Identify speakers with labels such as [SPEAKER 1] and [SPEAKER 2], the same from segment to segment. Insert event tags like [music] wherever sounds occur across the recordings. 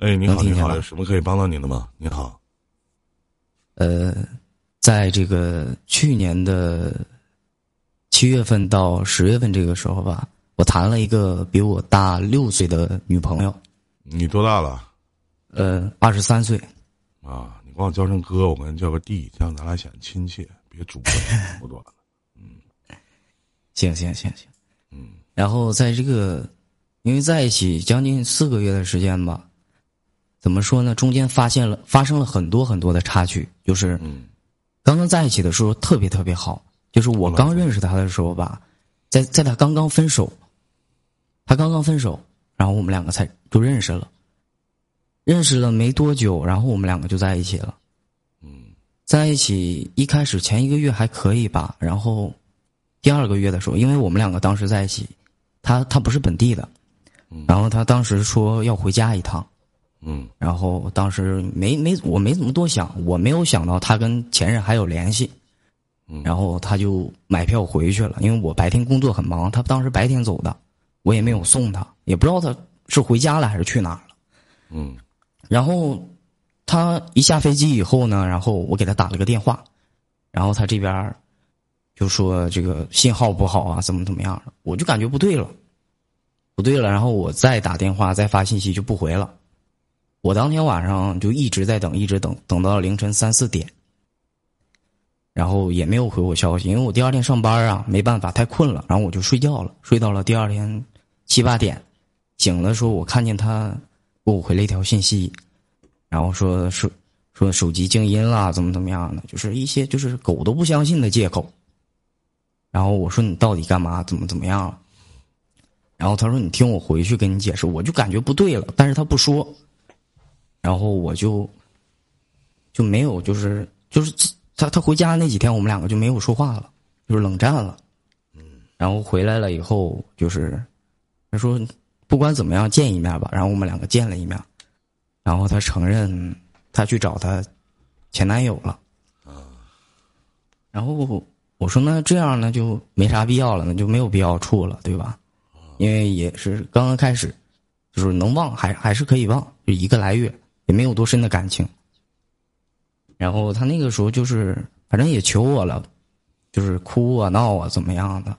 [SPEAKER 1] 哎，你好，你好，有什么可以帮到您的吗？你好，
[SPEAKER 2] 呃，在这个去年的七月份到十月份这个时候吧，我谈了一个比我大六岁的女朋友，
[SPEAKER 1] 你多大了？
[SPEAKER 2] 呃，二十三岁。
[SPEAKER 1] 啊，你管我叫声哥，我管你叫个弟，这样咱俩显得亲切，别主播不短了。[laughs]
[SPEAKER 2] 行行行行，
[SPEAKER 1] 嗯
[SPEAKER 2] 然后在这个，因为在一起将近四个月的时间吧，怎么说呢？中间发现了发生了很多很多的插曲，就是
[SPEAKER 1] 嗯
[SPEAKER 2] 刚刚在一起的时候特别特别好，就是我刚认识他的时候吧，在在他刚刚分手，他刚刚分手，然后我们两个才就认识了，认识了没多久，然后我们两个就在一起了。
[SPEAKER 1] 嗯
[SPEAKER 2] 在一起一开始前一个月还可以吧，然后第二个月的时候，因为我们两个当时在一起，他他不是本地的，然后他当时说要回家一趟，
[SPEAKER 1] 嗯。
[SPEAKER 2] 然后当时没没我没怎么多想，我没有想到他跟前任还有联系，
[SPEAKER 1] 嗯。
[SPEAKER 2] 然后他就买票回去了，因为我白天工作很忙，他当时白天走的，我也没有送他，也不知道他是回家了还是去哪儿了。
[SPEAKER 1] 嗯。
[SPEAKER 2] 然后他一下飞机以后呢，然后我给他打了个电话，然后他这边就说这个信号不好啊，怎么怎么样的，我就感觉不对了，不对了，然后我再打电话再发信息就不回了，我当天晚上就一直在等，一直等，等到凌晨三四点，然后也没有回我消息，因为我第二天上班啊，没办法，太困了，然后我就睡觉了，睡到了第二天七八点，醒的时候我看见他给我回了一条信息，然后说说说手机静音了，怎么怎么样的，就是一些就是狗都不相信的借口。然后我说你到底干嘛？怎么怎么样了？然后他说你听我回去跟你解释，我就感觉不对了，但是他不说，然后我就就没有就是就是他他回家那几天我们两个就没有说话了，就是冷战了。然后回来了以后就是他说不管怎么样见一面吧，然后我们两个见了一面。然后他承认他去找他前男友了。然后我说那这样呢就没啥必要了，那就没有必要处了，对吧？因为也是刚刚开始，就是能忘还还是可以忘，就一个来月也没有多深的感情。然后他那个时候就是反正也求我了，就是哭啊闹啊怎么样的，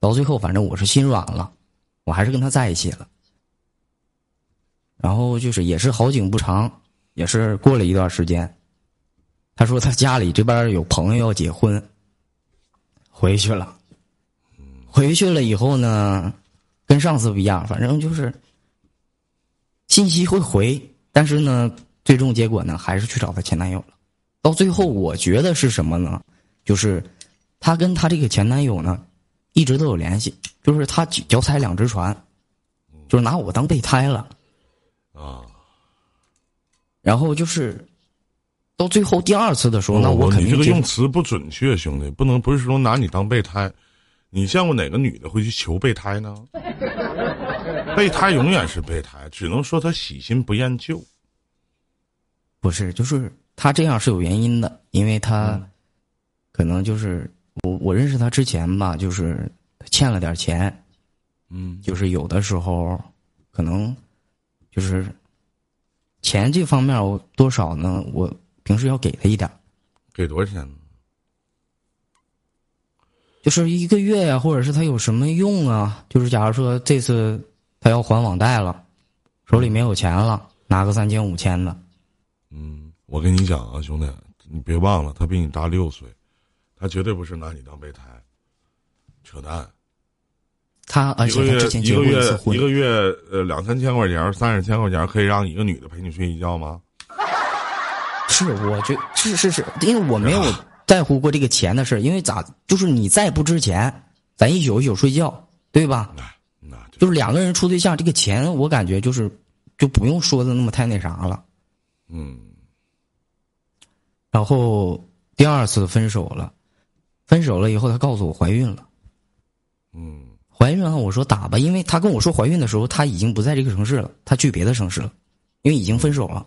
[SPEAKER 2] 到最后反正我是心软了，我还是跟他在一起了。然后就是也是好景不长，也是过了一段时间，他说他家里这边有朋友要结婚，回去了。回去了以后呢，跟上次不一样，反正就是信息会回，但是呢，最终结果呢还是去找她前男友了。到最后，我觉得是什么呢？就是她跟她这个前男友呢，一直都有联系，就是她脚踩两只船，就是拿我当备胎了。
[SPEAKER 1] 啊，
[SPEAKER 2] 然后就是到最后第二次的时候，那
[SPEAKER 1] 我
[SPEAKER 2] 肯定
[SPEAKER 1] 这个用词不准确，兄弟，不能不是说拿你当备胎。你见过哪个女的会去求备胎呢？备胎永远是备胎，只能说他喜新不厌旧。
[SPEAKER 2] 不是，就是他这样是有原因的，因为他可能就是我我认识他之前吧，就是欠了点钱，
[SPEAKER 1] 嗯
[SPEAKER 2] 就是有的时候可能就是钱这方面我多少呢，我平时要给他一点，
[SPEAKER 1] 给多少钱呢？
[SPEAKER 2] 就是一个月呀、或者是他有什么用啊？就是假如说这次他要还网贷了，手里没有钱了，拿个三千五千的，
[SPEAKER 1] 嗯，我跟你讲啊，兄弟，你别忘了，他比你大六岁，他绝对不是拿你当备胎，扯淡。
[SPEAKER 2] 他而且他之前结
[SPEAKER 1] 一个月
[SPEAKER 2] 过一次婚
[SPEAKER 1] 一，个月呃两三千块钱、三十千块钱，可以让一个女的陪你睡一觉吗？
[SPEAKER 2] 是，我觉是是是，因为我没有在乎过这个钱的事儿因为咋就是你再不值钱，咱一宿一宿睡觉，对吧？
[SPEAKER 1] 就
[SPEAKER 2] 就是两个人处对象，这个钱我感觉就是就不用说的那么太那啥了。
[SPEAKER 1] 嗯
[SPEAKER 2] 然后第二次分手了，分手了以后，她告诉我怀孕了，
[SPEAKER 1] 嗯
[SPEAKER 2] 怀孕了，我说打吧，因为她跟我说怀孕的时候，他已经不在这个城市了，他去别的城市了，因为已经分手了。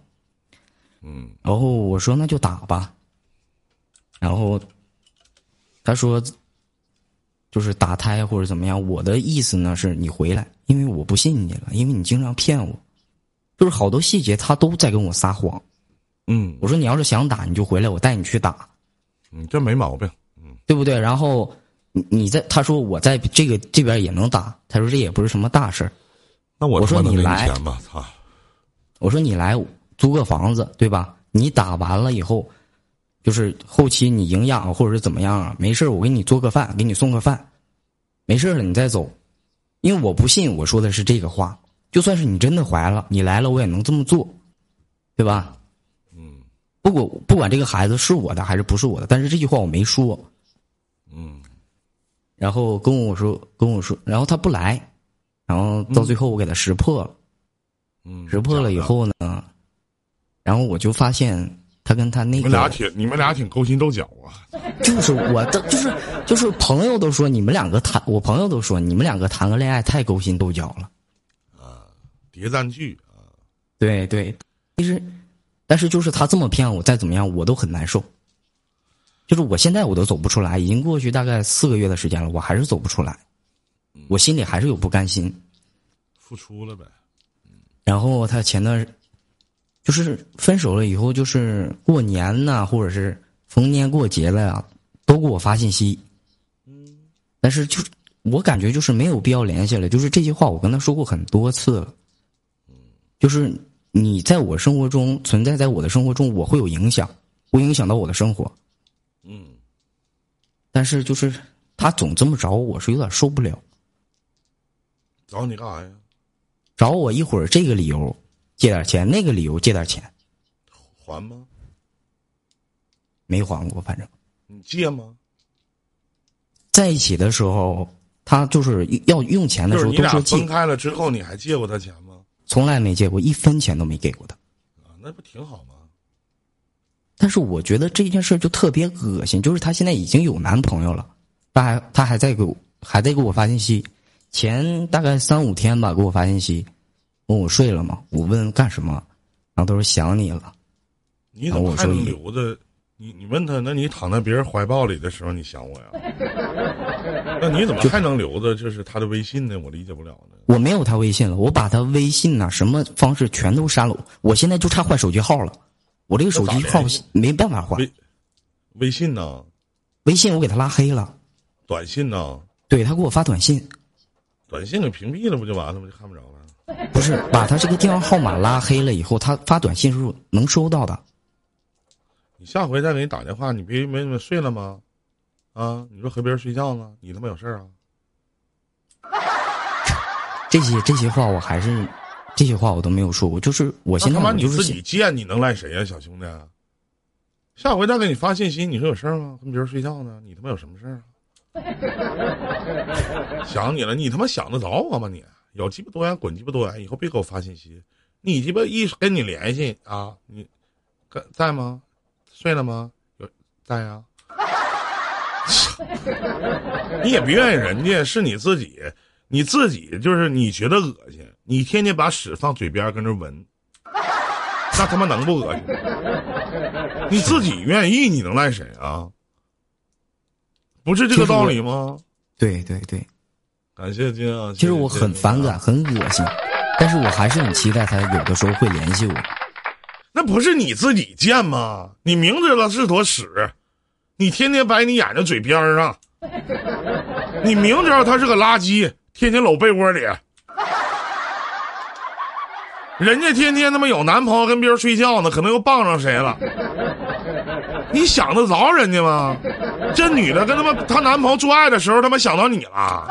[SPEAKER 1] 嗯
[SPEAKER 2] 然后我说那就打吧，然后他说就是打胎或者怎么样。我的意思呢是你回来，因为我不信你了，因为你经常骗我。就是好多细节他都在跟我撒谎。
[SPEAKER 1] 嗯，
[SPEAKER 2] 我说你要是想打，你就回来，我带你去打，
[SPEAKER 1] 嗯，这没毛病，嗯，
[SPEAKER 2] 对不对？然后你你在他说我在这个这边也能打，他说这也不是什么大事儿。
[SPEAKER 1] 那我
[SPEAKER 2] 我说你来！我说你来租个房子，对吧？你打完了以后，就是后期你营养或者是怎么样啊？没事儿我给你做个饭，给你送个饭，没事儿了你再走，因为我不信我说的是这个话。就算是你真的怀了，你来了我也能这么做，对吧？
[SPEAKER 1] 嗯
[SPEAKER 2] 不管不管这个孩子是我的还是不是我的，但是这句话我没说。
[SPEAKER 1] 嗯
[SPEAKER 2] 然后跟我说跟我说，然后他不来，然后到最后我给他识破了。
[SPEAKER 1] 嗯，
[SPEAKER 2] 识破了以后呢，然后我就发现他跟他那
[SPEAKER 1] 你们俩挺你们俩挺勾心斗角啊。[laughs]
[SPEAKER 2] 就是我的就是就是朋友都说你们两个谈，我朋友都说你们两个谈个恋爱太勾心斗角了。
[SPEAKER 1] 啊谍战剧啊，
[SPEAKER 2] 对对，其实，但是就是他这么骗我，再怎么样我都很难受。就是我现在我都走不出来，已经过去大概四个月的时间了，我还是走不出来，我心里还是有不甘心。
[SPEAKER 1] 付出了呗。
[SPEAKER 2] 然后他前段，就是分手了以后，就是过年呐、或者是逢年过节了呀，都给我发信息。嗯但是就是我感觉就是没有必要联系了，就是这些话我跟他说过很多次了。嗯就是你在我生活中存在，在我的生活中，我会有影响，会影响到我的生活。
[SPEAKER 1] 嗯，
[SPEAKER 2] 但是就是他总这么找我，我是有点受不了。
[SPEAKER 1] 找你干啥呀？
[SPEAKER 2] 找我一会儿这个理由借点钱，那个理由借点钱，
[SPEAKER 1] 还吗？
[SPEAKER 2] 没还过，反正。
[SPEAKER 1] 你借吗？
[SPEAKER 2] 在一起的时候，他就是要用钱的时候都说借
[SPEAKER 1] 分，开了之后，你还借过他钱吗？
[SPEAKER 2] 从来没借过一分钱都没给过他。
[SPEAKER 1] 啊，那不挺好吗？
[SPEAKER 2] 但是我觉得这件事就特别恶心，就是她现在已经有男朋友了，她还她还在给我还在给我发信息，前大概三五天吧给我发信息，问我睡了吗？我问干什么，然后他说想你了。
[SPEAKER 1] 你怎么还能留着？你你问他，那你躺在别人怀抱里的时候，你想我呀？[laughs] 那你怎么还能留着就是他的微信呢？我理解不了呢。
[SPEAKER 2] 我没有他微信了，我把他微信呐、什么方式全都删了。我现在就差换手机号了，我这个手机号没办法换。
[SPEAKER 1] 微微信呢？
[SPEAKER 2] 微信我给他拉黑了，
[SPEAKER 1] 短信呢？
[SPEAKER 2] 对他给我发短信，
[SPEAKER 1] 短信给屏蔽了不就完了吗？就看不着了。
[SPEAKER 2] 不是把他这个电话号码拉黑了以后，他发短信是能收到的。
[SPEAKER 1] 你下回再给你打电话，你别没没睡了吗？啊，你说和别人睡觉呢？你他妈有事儿啊？
[SPEAKER 2] 这些这些话我还是这些话我都没有说过，就是我现在
[SPEAKER 1] 那他妈你自己贱，你能赖谁呀、小兄弟？下回再给你发信息，你说有事儿吗？跟别人睡觉呢？你他妈有什么事儿啊？[laughs] 想你了，你他妈想得着我吗你？有鸡巴多远滚鸡巴多远，以后别给我发信息。你鸡巴一跟你联系啊，你在在吗？睡了吗？有在呀、[laughs] 你也不愿意人家，是你自己，你自己就是你觉得恶心，你天天把屎放嘴边跟着闻，那他妈能不恶心？你自己愿意，你能赖谁啊？不是这个道理吗？
[SPEAKER 2] 对对对，
[SPEAKER 1] 感谢金啊！
[SPEAKER 2] 其实我很反感，很恶心，但是我还是很期待他有的时候会联系我。
[SPEAKER 1] 那不是你自己贱吗？你明知道是坨屎，你天天摆你眼睛嘴边儿上，你明知道他是个垃圾，天天搂被窝里，人家天天他妈有男朋友跟别人睡觉呢，可能又傍上谁了，你想得着人家吗？这女的跟他妈她男朋友做爱的时候，他妈想到你了。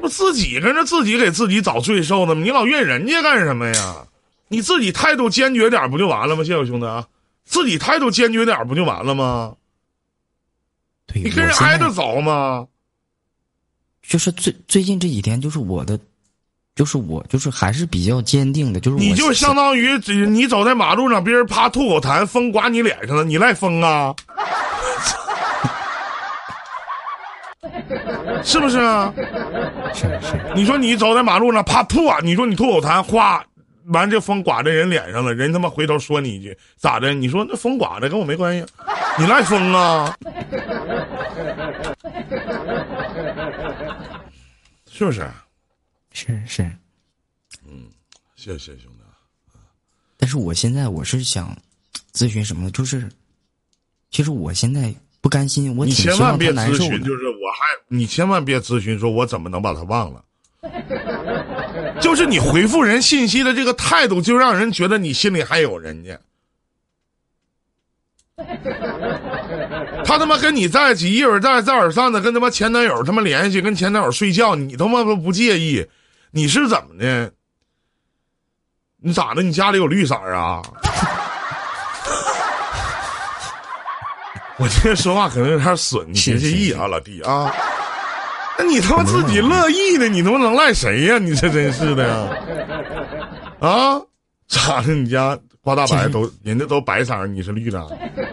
[SPEAKER 1] 不自己跟着自己给自己找罪受呢吗？你老怨人家干什么呀？你自己态度坚决点不就完了吗？谢谢兄弟啊，自己态度坚决点不就完了吗？
[SPEAKER 2] 对，
[SPEAKER 1] 你跟人挨得着吗？
[SPEAKER 2] 就是最最近这几天，就是我的，就是我就是还是比较坚定的，就是我
[SPEAKER 1] 你就相当于只你走在马路上，别人啪吐口痰，风刮你脸上了，你赖风啊？[laughs] 是不是啊？
[SPEAKER 2] 是是
[SPEAKER 1] 你说你走在马路上，啪吐啊！你说你吐口痰，哗，完这风刮在人脸上了，人他妈回头说你一句咋的？你说那风刮的跟我没关系，你赖风啊？[laughs] 是不是？
[SPEAKER 2] 是是，嗯
[SPEAKER 1] 谢谢兄弟。
[SPEAKER 2] 但是我现在我是想咨询什么呢？就是，其实我现在不甘心，我
[SPEAKER 1] 你千万别咨询。就是我还你千万别咨询，说我怎么能把他忘了。[laughs] 就是你回复人信息的这个态度，就让人觉得你心里还有人家。[laughs] 他他妈跟你在一起，一会儿再再而三的跟他妈前男友他妈联系，跟前男友睡觉，你他妈都不介意，你是怎么的？你咋的？你家里有绿色儿啊？[laughs] 我今天说话可能有点损，你别介意啊，老弟啊。那你他妈自己乐意的，你他妈能赖谁呀、你这真是的呀！[laughs] 啊，咋的？你家刮大白都人家都白色儿，你是绿的？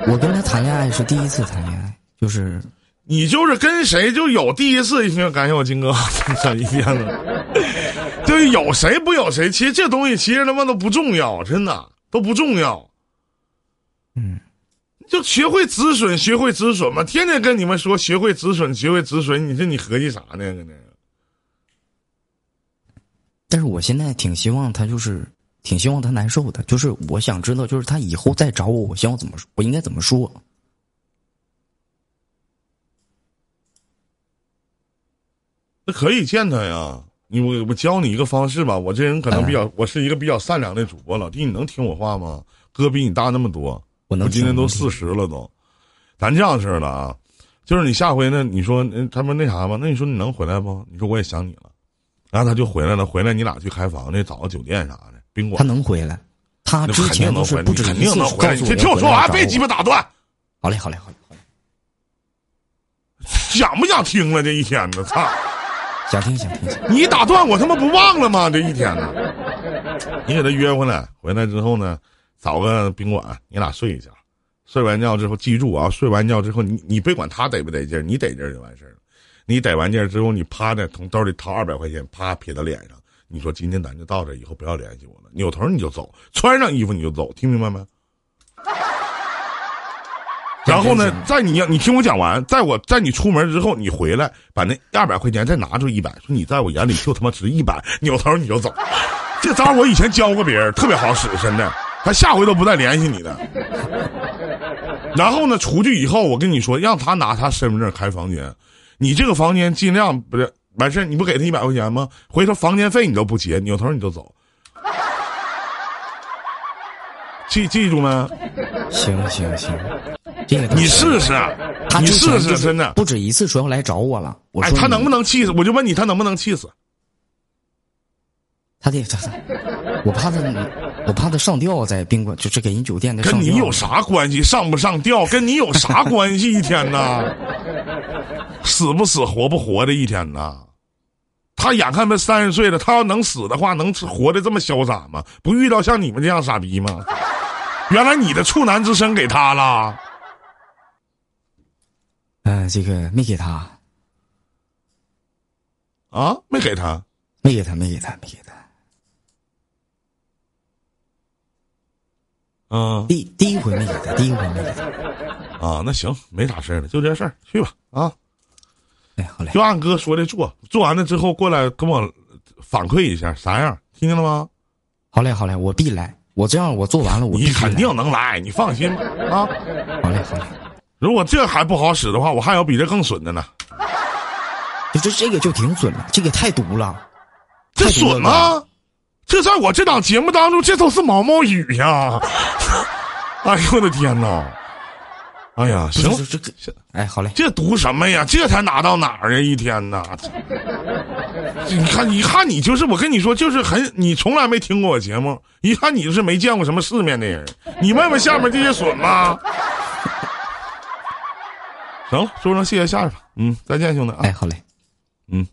[SPEAKER 2] 我跟他谈恋爱是第一次谈恋爱，就是
[SPEAKER 1] 你就是跟谁就有第一次，行，感谢我金哥，[laughs] 真一天了。对，有谁不有谁，其实这东西其实他妈都不重要，真的都不重要。
[SPEAKER 2] 嗯，
[SPEAKER 1] 就学会止损，学会止损嘛，天天跟你们说学会止损，学会止损，你说你合计啥呢？搁那
[SPEAKER 2] 但是我现在挺希望他就是挺希望他难受的，就是我想知道，就是他以后再找我，我希望怎么说，我应该怎么说？
[SPEAKER 1] 那可以见他呀。你我我教你一个方式吧，我这人可能比较，我是一个比较善良的主播，老弟，你能听我话吗？哥比你大那么多，
[SPEAKER 2] 我能
[SPEAKER 1] 我今年都
[SPEAKER 2] 听
[SPEAKER 1] 四十了都，咱这样式的啊，就是你下回呢，你说嗯他们那啥吧，那你说你能回来不？你说我也想你了，然后他就回来了，回来你俩去开房去，找个酒店啥的，宾馆他，
[SPEAKER 2] 能回来，他之前都是不
[SPEAKER 1] 你肯
[SPEAKER 2] 止一次
[SPEAKER 1] 定能回来。
[SPEAKER 2] 告诉我
[SPEAKER 1] 你先听我说完，别鸡
[SPEAKER 2] 巴。
[SPEAKER 1] 巴打断，
[SPEAKER 2] 好嘞，好嘞，好嘞，好嘞，[laughs]
[SPEAKER 1] 想不想听了这一天呢？操！
[SPEAKER 2] 想听想听。
[SPEAKER 1] 你打断我他妈不忘了吗？这一天呢，你给他约回来，回来之后呢，找个宾馆，你俩睡一觉，睡完觉之后，记住啊，睡完觉之后，你你别管他得不得劲儿，你得劲儿就完事儿了。你得完劲儿之后，你趴着从兜里掏二百块钱，啪撇到脸上，你说今天咱就到这，以后不要联系我了。扭头你就走，穿上衣服你就走，听明白没？然后呢，在你你听我讲完，在我在你出门之后，你回来把那二百块钱再拿出一百，说你在我眼里就他妈值一百，扭头你就走。[laughs] 这招我以前教过别人，特别好使，真的。他下回都不再联系你的。然后呢，出去以后，我跟你说，让他拿他身份证开房间，你这个房间尽量不是完事儿，你不给他一百块钱吗？回头房间费你都不结，扭头你就走。记记住没？
[SPEAKER 2] 行行行，这个
[SPEAKER 1] 你试试，
[SPEAKER 2] 他
[SPEAKER 1] 你试试，真的。
[SPEAKER 2] 不止一次说要来找我了。我
[SPEAKER 1] 哎，
[SPEAKER 2] 说
[SPEAKER 1] 他能不？能气死？我就问你，他能不能气死？
[SPEAKER 2] 他得他他，我怕他，我怕他上吊在宾馆，就是给人酒店的。
[SPEAKER 1] 跟你有啥关系？上不上吊跟你有啥 [laughs] 关系？一天呐，死不死，活不活的一天呐。他眼看他三十岁了，他要能死的话，能活得这么潇洒吗？不遇到像你们这样傻逼吗？原来你的处男之身给他了，
[SPEAKER 2] 嗯、这个没给他，
[SPEAKER 1] 啊？没给他？
[SPEAKER 2] 没给他，没给他，没给他。
[SPEAKER 1] 嗯
[SPEAKER 2] 第第一回没给他，第一回没给他。
[SPEAKER 1] 啊，那行，没啥事儿了，就这事儿，去吧啊。
[SPEAKER 2] 哎，好嘞
[SPEAKER 1] 就，按哥说的做，做完了之后过来跟我反馈一下啥样，听见了吗？
[SPEAKER 2] 好嘞，好嘞，我必来。我这样，我做完了，我
[SPEAKER 1] 你肯定能来，你放心吧啊！
[SPEAKER 2] 好嘞，好嘞。
[SPEAKER 1] 如果这还不好使的话，我还有比这更损的呢。
[SPEAKER 2] 你 [laughs] 这这个就挺损了，这个太毒了。
[SPEAKER 1] 这损吗？这在我这档节目当中，这都是毛毛雨呀！[laughs] 哎呦我的天哪！哎呀，行，
[SPEAKER 2] 这这个，哎，好嘞，
[SPEAKER 1] 这读什么呀？这才拿到哪儿啊？一天呐！[laughs] 你看，一看你就是，我跟你说，就是很，你从来没听过我节目，一看你就是没见过什么世面的人。你问问下面这些损吧。行了，说声谢谢下去吧。嗯，再见，兄弟啊。
[SPEAKER 2] 哎，好嘞。
[SPEAKER 1] 嗯。